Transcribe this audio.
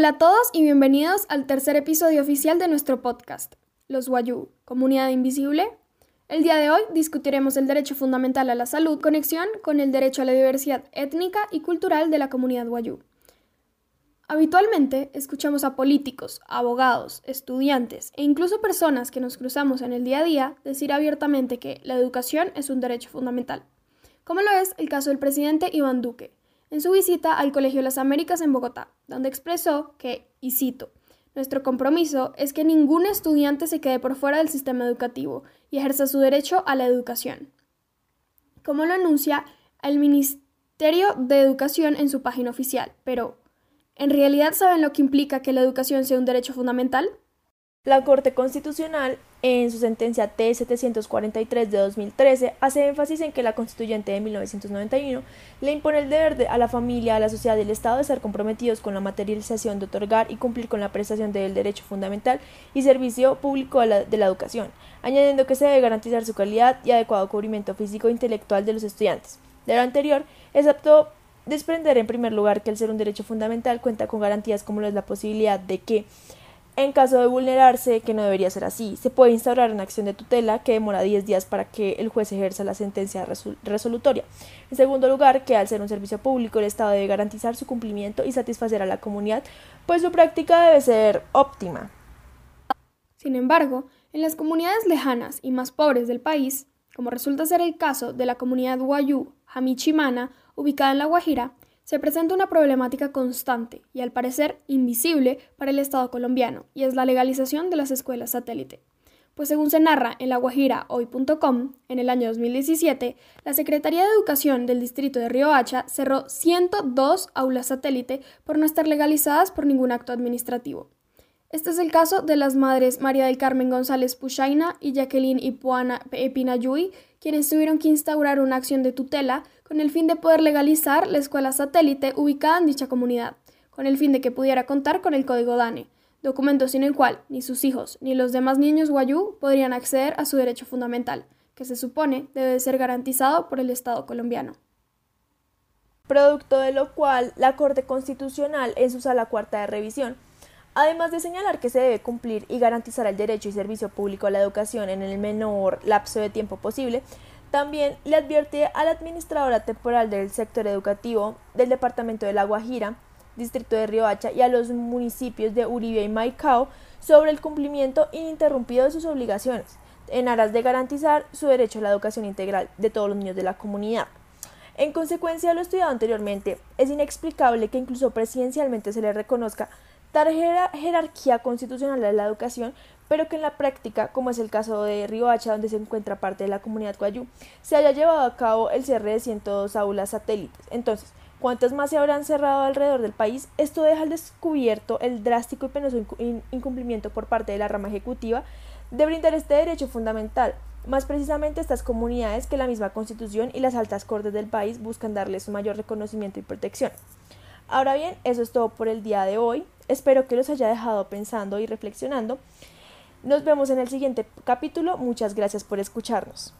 Hola a todos y bienvenidos al tercer episodio oficial de nuestro podcast, Los Wayuu, Comunidad Invisible. El día de hoy discutiremos el derecho fundamental a la salud, conexión con el derecho a la diversidad étnica y cultural de la comunidad Wayuu. Habitualmente escuchamos a políticos, abogados, estudiantes e incluso personas que nos cruzamos en el día a día decir abiertamente que la educación es un derecho fundamental, como lo es el caso del presidente Iván Duque, en su visita al Colegio las Américas en Bogotá, donde expresó que, y cito, nuestro compromiso es que ningún estudiante se quede por fuera del sistema educativo y ejerza su derecho a la educación, como lo anuncia el Ministerio de Educación en su página oficial, pero ¿En realidad saben lo que implica que la educación sea un derecho fundamental? La Corte Constitucional, en su sentencia T-743 de 2013, hace énfasis en que la constituyente de 1991 le impone el deber a la familia, a la sociedad y al Estado de ser comprometidos con la materialización de otorgar y cumplir con la prestación del derecho fundamental y servicio público de la, educación, añadiendo que se debe garantizar su calidad y adecuado cubrimiento físico e intelectual de los estudiantes. De lo anterior, es apto desprender en primer lugar que el ser un derecho fundamental cuenta con garantías como la posibilidad de que en caso de vulnerarse, que no debería ser así, se puede instaurar una acción de tutela que demora 10 días para que el juez ejerza la sentencia resolutoria. En segundo lugar, que al ser un servicio público, el Estado debe garantizar su cumplimiento y satisfacer a la comunidad, pues su práctica debe ser óptima. Sin embargo, en las comunidades lejanas y más pobres del país, como resulta ser el caso de la comunidad Wayuu Hamichimana ubicada en La Guajira, se presenta una problemática constante y al parecer invisible para el Estado colombiano, y es la legalización de las escuelas satélite. Pues según se narra en laguajirahoy.com, en el año 2017, la Secretaría de Educación del Distrito de Río Hacha cerró 102 aulas satélite por no estar legalizadas por ningún acto administrativo. Este es el caso de las madres María del Carmen González Puchaina y Jacqueline Ipuana Epinayui, quienes tuvieron que instaurar una acción de tutela con el fin de poder legalizar la escuela satélite ubicada en dicha comunidad, con el fin de que pudiera contar con el código DANE, documento sin el cual ni sus hijos ni los demás niños guayú podrían acceder a su derecho fundamental, que se supone debe ser garantizado por el Estado colombiano. Producto de lo cual la Corte Constitucional en su sala cuarta de revisión Además de señalar que se debe cumplir y garantizar el derecho y servicio público a la educación en el menor lapso de tiempo posible, también le advierte a la administradora temporal del sector educativo del departamento de La Guajira, distrito de Riohacha, y a los municipios de Uribe y Maicao sobre el cumplimiento ininterrumpido de sus obligaciones, en aras de garantizar su derecho a la educación integral de todos los niños de la comunidad. En consecuencia de lo estudiado anteriormente, es inexplicable que incluso presidencialmente se le reconozca tal jerarquía constitucional de la educación, pero que en la práctica, como es el caso de Hacha, donde se encuentra parte de la comunidad Guayú, se haya llevado a cabo el cierre de 102 aulas satélites. Entonces, ¿cuántas más se habrán cerrado alrededor del país? Esto deja al descubierto el drástico y penoso incumplimiento por parte de la rama ejecutiva de brindar este derecho fundamental, más precisamente estas comunidades que la misma Constitución y las altas cortes del país buscan darles su mayor reconocimiento y protección. Ahora bien, eso es todo por el día de hoy. Espero que los haya dejado pensando y reflexionando. Nos vemos en el siguiente capítulo. Muchas gracias por escucharnos.